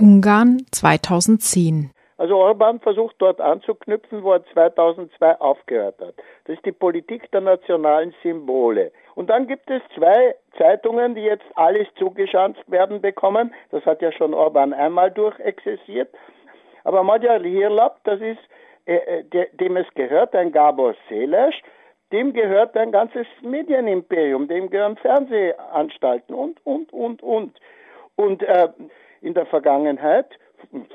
Ungarn 2010 also Orban versucht dort anzuknüpfen, wo er 2002 aufgehört hat. Das ist die Politik der nationalen Symbole. Und dann gibt es zwei Zeitungen, die jetzt alles zugeschanzt werden bekommen. Das hat ja schon Orban einmal durchexerziert. Aber Magyar Hirlap, das ist, äh, äh dem es gehört, ein Gabor Seles, dem gehört ein ganzes Medienimperium, dem gehören Fernsehanstalten und, und, und, und. Und äh, in der Vergangenheit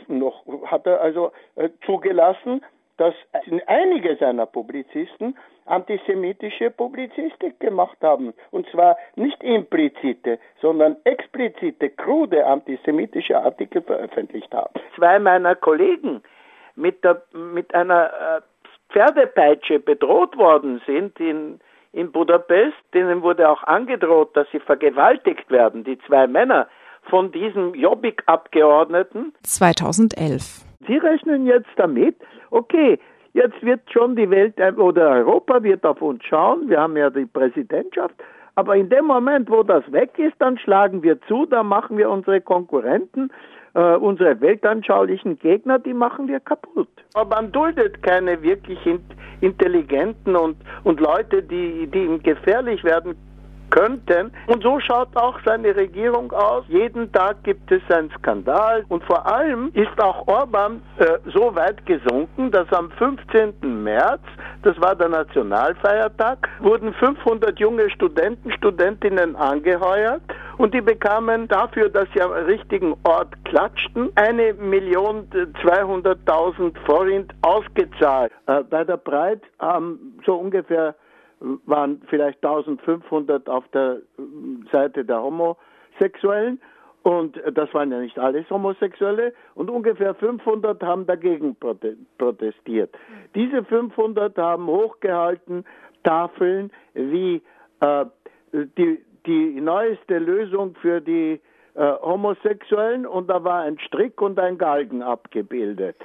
noch hat er also äh, zugelassen, dass einige seiner Publizisten antisemitische Publizistik gemacht haben. Und zwar nicht implizite, sondern explizite, krude antisemitische Artikel veröffentlicht haben. Zwei meiner Kollegen mit, der, mit einer äh, Pferdepeitsche bedroht worden sind in, in Budapest, denen wurde auch angedroht, dass sie vergewaltigt werden, die zwei Männer, von diesem Jobbik-Abgeordneten? 2011. Sie rechnen jetzt damit, okay, jetzt wird schon die Welt oder Europa wird auf uns schauen, wir haben ja die Präsidentschaft, aber in dem Moment, wo das weg ist, dann schlagen wir zu, dann machen wir unsere Konkurrenten, äh, unsere weltanschaulichen Gegner, die machen wir kaputt. Aber man duldet keine wirklich intelligenten und, und Leute, die, die ihm gefährlich werden könnten. Und so schaut auch seine Regierung aus. Jeden Tag gibt es einen Skandal. Und vor allem ist auch Orban äh, so weit gesunken, dass am 15. März, das war der Nationalfeiertag, wurden 500 junge Studenten, Studentinnen angeheuert und die bekamen dafür, dass sie am richtigen Ort klatschten, eine Million 200.000 Forint ausgezahlt. Äh, bei der Breit haben so ungefähr waren vielleicht 1500 auf der Seite der Homosexuellen und das waren ja nicht alles Homosexuelle und ungefähr 500 haben dagegen protestiert. Diese 500 haben hochgehalten Tafeln wie äh, die, die neueste Lösung für die äh, Homosexuellen und da war ein Strick und ein Galgen abgebildet,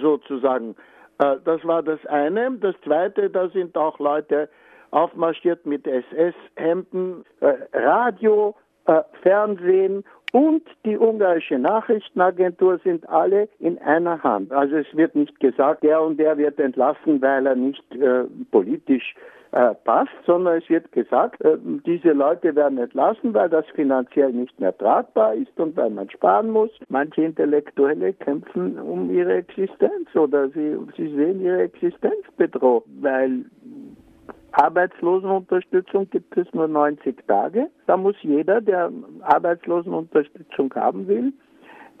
sozusagen. Äh, das war das eine. Das zweite, da sind auch Leute aufmarschiert mit SS-Hemden, äh, Radio, äh, Fernsehen und die ungarische Nachrichtenagentur sind alle in einer Hand. Also es wird nicht gesagt, der und der wird entlassen, weil er nicht äh, politisch äh, passt, sondern es wird gesagt, äh, diese Leute werden entlassen, weil das finanziell nicht mehr tragbar ist und weil man sparen muss. Manche Intellektuelle kämpfen um ihre Existenz oder sie, sie sehen ihre Existenz bedroht, weil Arbeitslosenunterstützung gibt es nur 90 Tage. Da muss jeder, der Arbeitslosenunterstützung haben will,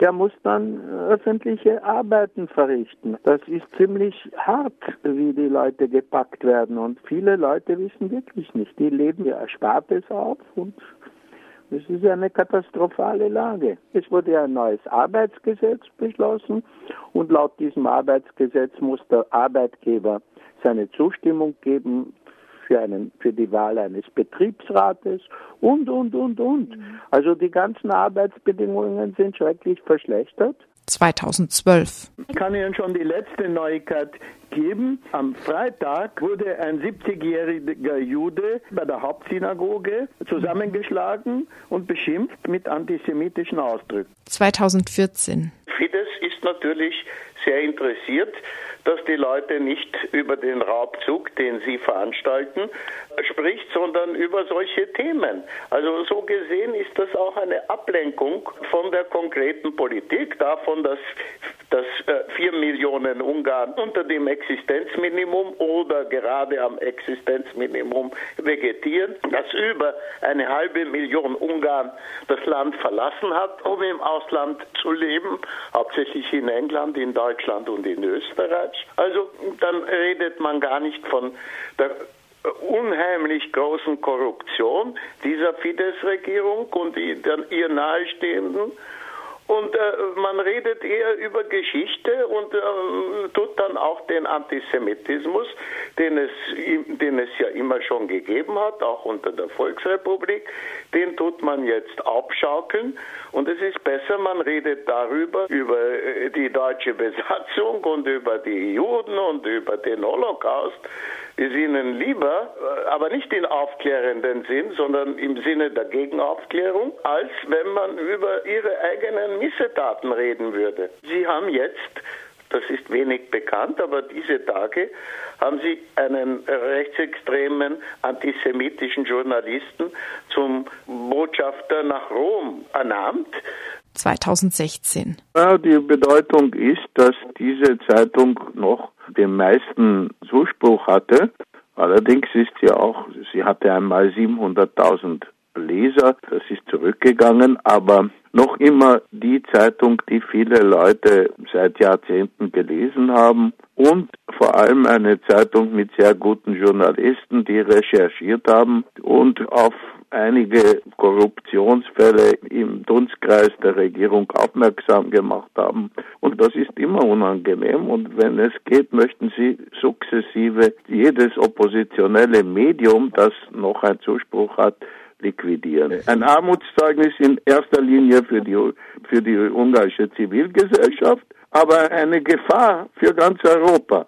der muss dann öffentliche Arbeiten verrichten. Das ist ziemlich hart, wie die Leute gepackt werden. Und viele Leute wissen wirklich nicht. Die leben ihr Erspartes auf und es ist eine katastrophale Lage. Es wurde ein neues Arbeitsgesetz beschlossen und laut diesem Arbeitsgesetz muss der Arbeitgeber seine Zustimmung geben für, einen, für die Wahl eines Betriebsrates und, und, und, und. Mhm. Also die ganzen Arbeitsbedingungen sind schrecklich verschlechtert. 2012. Ich kann Ihnen schon die letzte Neuigkeit geben. Am Freitag wurde ein 70-jähriger Jude bei der Hauptsynagoge zusammengeschlagen und beschimpft mit antisemitischen Ausdrücken. 2014. Fidesz ist natürlich sehr interessiert, dass die Leute nicht über den Raubzug, den sie veranstalten, spricht, sondern über solche Themen. Also so gesehen ist das auch eine Ablenkung von der konkreten Politik, davon, dass, dass äh, vier Millionen Ungarn unter dem Existenzminimum oder gerade am Existenzminimum vegetieren, dass über eine halbe Million Ungarn das Land verlassen hat, um im Ausland zu leben, hauptsächlich in England, in Deutschland und in Österreich. Also dann redet man gar nicht von der unheimlich großen Korruption dieser Fidesz-Regierung und ihr nahestehenden und äh, man redet eher über Geschichte und äh, tut dann auch den Antisemitismus, den es, den es ja immer schon gegeben hat, auch unter der Volksrepublik, den tut man jetzt aufschaukeln. Und es ist besser, man redet darüber, über äh, die deutsche Besatzung und über die Juden und über den Holocaust, ist ihnen lieber, äh, aber nicht in aufklärenden Sinn, sondern im Sinne der Gegenaufklärung, als wenn man über ihre eigenen von Missetaten reden würde. Sie haben jetzt das ist wenig bekannt, aber diese Tage haben sie einen rechtsextremen antisemitischen Journalisten zum Botschafter nach Rom ernannt. 2016. Ja, die Bedeutung ist, dass diese Zeitung noch den meisten Zuspruch hatte. Allerdings ist sie auch, sie hatte einmal 700.000 Leser, das ist zurückgegangen, aber noch immer die Zeitung, die viele Leute seit Jahrzehnten gelesen haben und vor allem eine Zeitung mit sehr guten Journalisten, die recherchiert haben und auf einige Korruptionsfälle im Dunstkreis der Regierung aufmerksam gemacht haben. Und das ist immer unangenehm. Und wenn es geht, möchten sie sukzessive jedes oppositionelle Medium, das noch einen Zuspruch hat, liquidieren. Ein Armutszeugnis in erster Linie für die, für die ungarische Zivilgesellschaft, aber eine Gefahr für ganz Europa.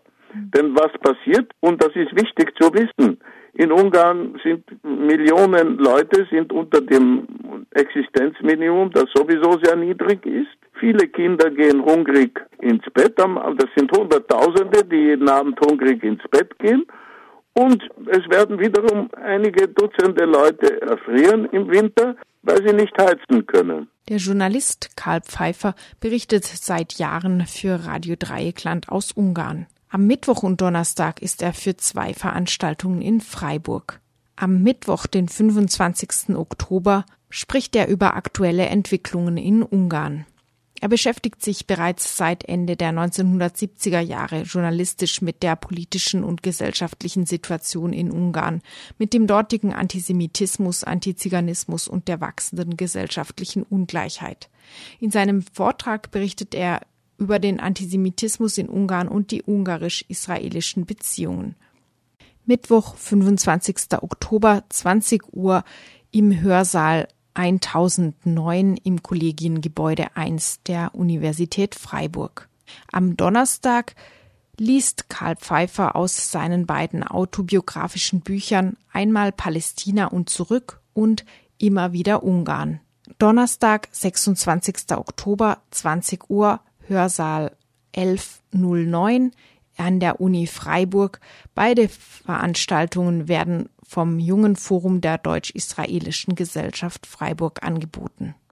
Denn was passiert, und das ist wichtig zu wissen, in Ungarn sind Millionen Leute sind unter dem Existenzminimum, das sowieso sehr niedrig ist. Viele Kinder gehen hungrig ins Bett. Das sind Hunderttausende, die jeden Abend hungrig ins Bett gehen. Und es werden wiederum einige Dutzende Leute erfrieren im Winter, weil sie nicht heizen können. Der Journalist Karl Pfeiffer berichtet seit Jahren für Radio Dreieckland aus Ungarn. Am Mittwoch und Donnerstag ist er für zwei Veranstaltungen in Freiburg. Am Mittwoch, den 25. Oktober, spricht er über aktuelle Entwicklungen in Ungarn. Er beschäftigt sich bereits seit Ende der 1970er Jahre journalistisch mit der politischen und gesellschaftlichen Situation in Ungarn, mit dem dortigen Antisemitismus, Antiziganismus und der wachsenden gesellschaftlichen Ungleichheit. In seinem Vortrag berichtet er über den Antisemitismus in Ungarn und die ungarisch-israelischen Beziehungen. Mittwoch, 25. Oktober, 20 Uhr im Hörsaal 1009 im Kollegiengebäude 1 der Universität Freiburg. Am Donnerstag liest Karl Pfeiffer aus seinen beiden autobiografischen Büchern Einmal Palästina und zurück und Immer wieder Ungarn. Donnerstag, 26. Oktober, 20 Uhr, Hörsaal 1109 an der Uni Freiburg. Beide Veranstaltungen werden vom Jungen Forum der Deutsch-Israelischen Gesellschaft Freiburg angeboten